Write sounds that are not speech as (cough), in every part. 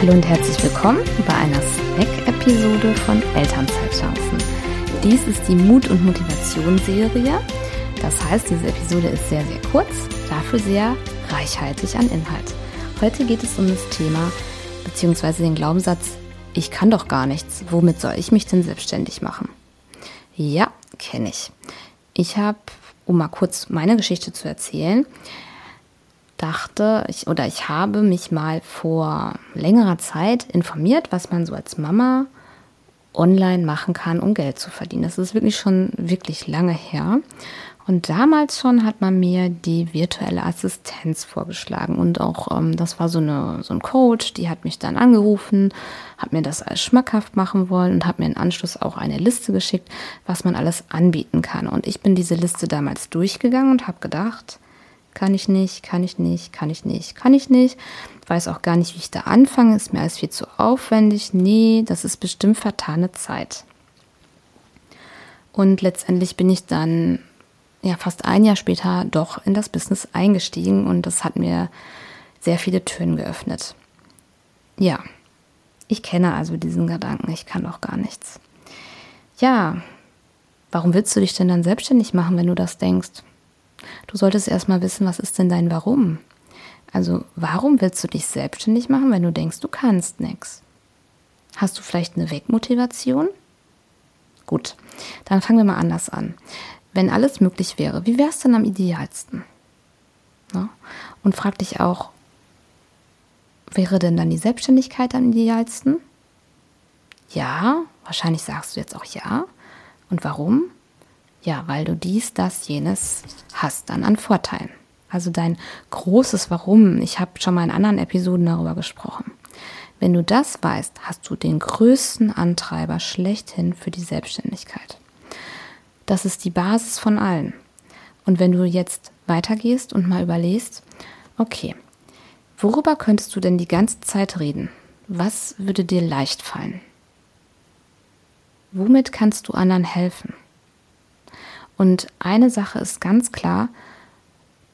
Hallo und herzlich willkommen bei einer Snack-Episode von Elternzeitchancen. Dies ist die Mut- und Motivationsserie. Das heißt, diese Episode ist sehr, sehr kurz, dafür sehr reichhaltig an Inhalt. Heute geht es um das Thema bzw. den Glaubenssatz, ich kann doch gar nichts, womit soll ich mich denn selbstständig machen? Ja, kenne ich. Ich habe, um mal kurz meine Geschichte zu erzählen, dachte ich oder ich habe mich mal vor längerer Zeit informiert, was man so als Mama online machen kann, um Geld zu verdienen. Das ist wirklich schon wirklich lange her. Und damals schon hat man mir die virtuelle Assistenz vorgeschlagen. Und auch, ähm, das war so, eine, so ein Coach, die hat mich dann angerufen, hat mir das alles schmackhaft machen wollen und hat mir im Anschluss auch eine Liste geschickt, was man alles anbieten kann. Und ich bin diese Liste damals durchgegangen und habe gedacht, kann ich nicht, kann ich nicht, kann ich nicht, kann ich nicht. Weiß auch gar nicht, wie ich da anfange, ist mir alles viel zu aufwendig. Nee, das ist bestimmt vertane Zeit. Und letztendlich bin ich dann ja fast ein Jahr später doch in das Business eingestiegen und das hat mir sehr viele Türen geöffnet. Ja, ich kenne also diesen Gedanken, ich kann doch gar nichts. Ja, warum willst du dich denn dann selbstständig machen, wenn du das denkst? Du solltest erstmal wissen, was ist denn dein Warum? Also, warum willst du dich selbstständig machen, wenn du denkst, du kannst nichts? Hast du vielleicht eine Wegmotivation? Gut, dann fangen wir mal anders an. Wenn alles möglich wäre, wie wäre es denn am idealsten? Ja? Und frag dich auch, wäre denn dann die Selbstständigkeit am idealsten? Ja, wahrscheinlich sagst du jetzt auch ja. Und warum? Ja, weil du dies, das, jenes hast dann an Vorteilen. Also dein großes Warum. Ich habe schon mal in anderen Episoden darüber gesprochen. Wenn du das weißt, hast du den größten Antreiber schlechthin für die Selbstständigkeit. Das ist die Basis von allen. Und wenn du jetzt weitergehst und mal überlegst, okay, worüber könntest du denn die ganze Zeit reden? Was würde dir leicht fallen? Womit kannst du anderen helfen? Und eine Sache ist ganz klar,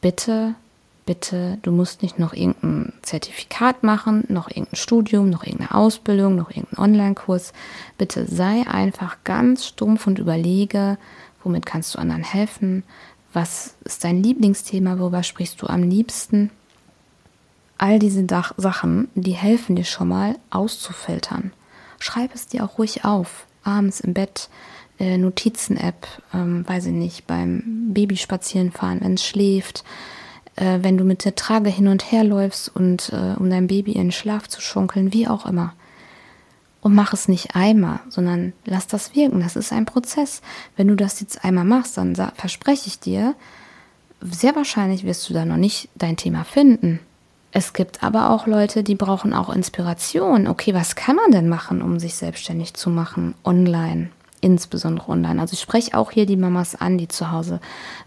bitte, bitte, du musst nicht noch irgendein Zertifikat machen, noch irgendein Studium, noch irgendeine Ausbildung, noch irgendeinen Online-Kurs. Bitte sei einfach ganz stumpf und überlege, womit kannst du anderen helfen? Was ist dein Lieblingsthema? Worüber sprichst du am liebsten? All diese Dach Sachen, die helfen dir schon mal auszufiltern. Schreib es dir auch ruhig auf, abends im Bett, äh, Notizen-App, ähm, weiß ich nicht, beim Babyspazieren wenn es schläft, äh, wenn du mit der Trage hin und her läufst und äh, um dein Baby in den Schlaf zu schunkeln, wie auch immer. Und mach es nicht einmal, sondern lass das wirken. Das ist ein Prozess. Wenn du das jetzt einmal machst, dann verspreche ich dir, sehr wahrscheinlich wirst du da noch nicht dein Thema finden. Es gibt aber auch Leute, die brauchen auch Inspiration. Okay, was kann man denn machen, um sich selbstständig zu machen online? Insbesondere online. Also ich spreche auch hier die Mamas an, die zu Hause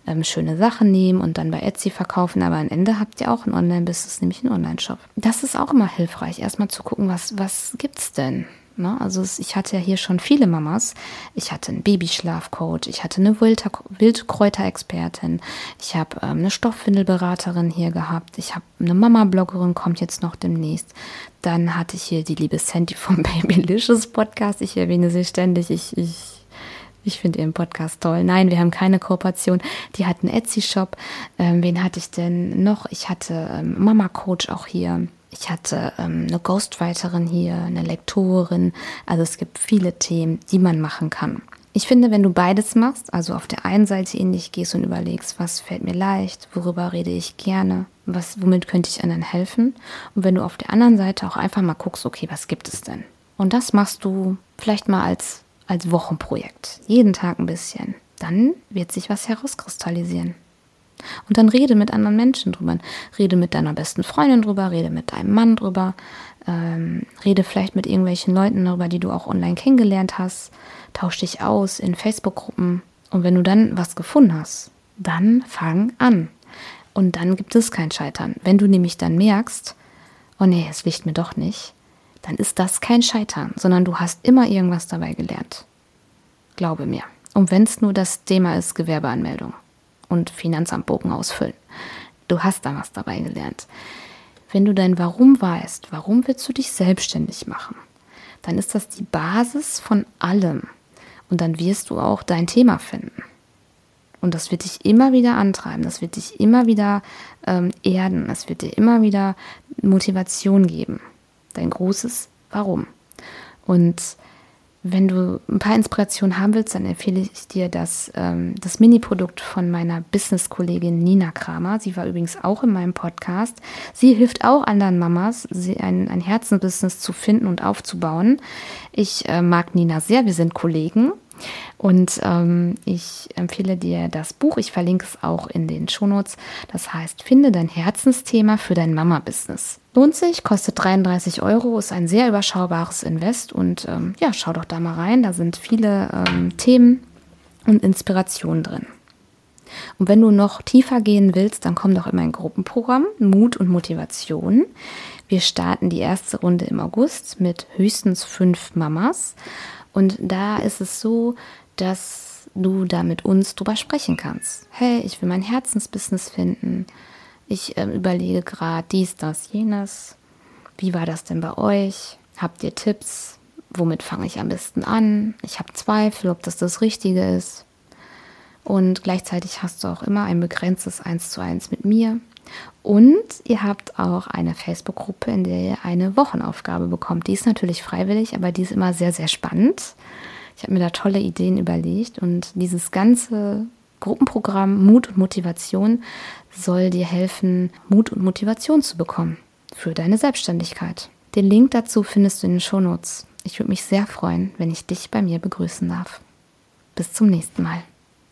ähm, schöne Sachen nehmen und dann bei Etsy verkaufen, aber am Ende habt ihr auch ein Online-Business, nämlich einen Online-Shop. Das ist auch immer hilfreich, erstmal zu gucken, was, was es denn? Ne? Also ich hatte ja hier schon viele Mamas. Ich hatte einen Babyschlafcoach, ich hatte eine Wildkräuterexpertin, ich habe ähm, eine Stoffwindelberaterin hier gehabt, ich habe eine Mama-Bloggerin, kommt jetzt noch demnächst. Dann hatte ich hier die liebe Sandy vom (laughs) Babylicious Podcast. Ich erwähne sie ständig. Ich, ich, ich finde ihren Podcast toll. Nein, wir haben keine Kooperation. Die hat einen Etsy-Shop. Ähm, wen hatte ich denn noch? Ich hatte ähm, Mama-Coach auch hier. Ich hatte ähm, eine Ghostwriterin hier, eine Lektorin. Also es gibt viele Themen, die man machen kann. Ich finde, wenn du beides machst, also auf der einen Seite in dich gehst und überlegst, was fällt mir leicht, worüber rede ich gerne, was, womit könnte ich anderen helfen, und wenn du auf der anderen Seite auch einfach mal guckst, okay, was gibt es denn? Und das machst du vielleicht mal als, als Wochenprojekt, jeden Tag ein bisschen, dann wird sich was herauskristallisieren. Und dann rede mit anderen Menschen drüber. Rede mit deiner besten Freundin drüber, rede mit deinem Mann drüber, ähm, rede vielleicht mit irgendwelchen Leuten darüber, die du auch online kennengelernt hast. Tausch dich aus in Facebook-Gruppen. Und wenn du dann was gefunden hast, dann fang an. Und dann gibt es kein Scheitern. Wenn du nämlich dann merkst, oh nee, es liegt mir doch nicht, dann ist das kein Scheitern, sondern du hast immer irgendwas dabei gelernt. Glaube mir. Und wenn es nur das Thema ist, Gewerbeanmeldung und Finanzamtbogen ausfüllen. Du hast da was dabei gelernt. wenn du dein Warum weißt, warum willst du dich selbstständig machen, dann ist das die Basis von allem. Und dann wirst du auch dein Thema finden. Und das wird dich immer wieder antreiben, das wird dich immer wieder ähm, erden, das wird dir immer wieder Motivation geben. Dein großes Warum. Und wenn du ein paar Inspirationen haben willst, dann empfehle ich dir das, ähm, das Mini-Produkt von meiner Business-Kollegin Nina Kramer. Sie war übrigens auch in meinem Podcast. Sie hilft auch anderen Mamas, ein, ein Herzensbusiness zu finden und aufzubauen. Ich äh, mag Nina sehr, wir sind Kollegen. Und ähm, ich empfehle dir das Buch, ich verlinke es auch in den Shownotes. Das heißt, finde dein Herzensthema für dein Mama-Business. Lohnt sich, kostet 33 Euro, ist ein sehr überschaubares Invest und ähm, ja, schau doch da mal rein. Da sind viele ähm, Themen und Inspirationen drin. Und wenn du noch tiefer gehen willst, dann komm doch in mein Gruppenprogramm Mut und Motivation. Wir starten die erste Runde im August mit höchstens fünf Mamas. Und da ist es so, dass du da mit uns drüber sprechen kannst. Hey, ich will mein Herzensbusiness finden. Ich äh, überlege gerade dies, das, jenes. Wie war das denn bei euch? Habt ihr Tipps? Womit fange ich am besten an? Ich habe Zweifel, ob das das Richtige ist. Und gleichzeitig hast du auch immer ein begrenztes Eins zu eins mit mir. Und ihr habt auch eine Facebook-Gruppe, in der ihr eine Wochenaufgabe bekommt. Die ist natürlich freiwillig, aber die ist immer sehr, sehr spannend. Ich habe mir da tolle Ideen überlegt und dieses ganze Gruppenprogramm Mut und Motivation soll dir helfen, Mut und Motivation zu bekommen für deine Selbstständigkeit. Den Link dazu findest du in den Shownotes. Ich würde mich sehr freuen, wenn ich dich bei mir begrüßen darf. Bis zum nächsten Mal.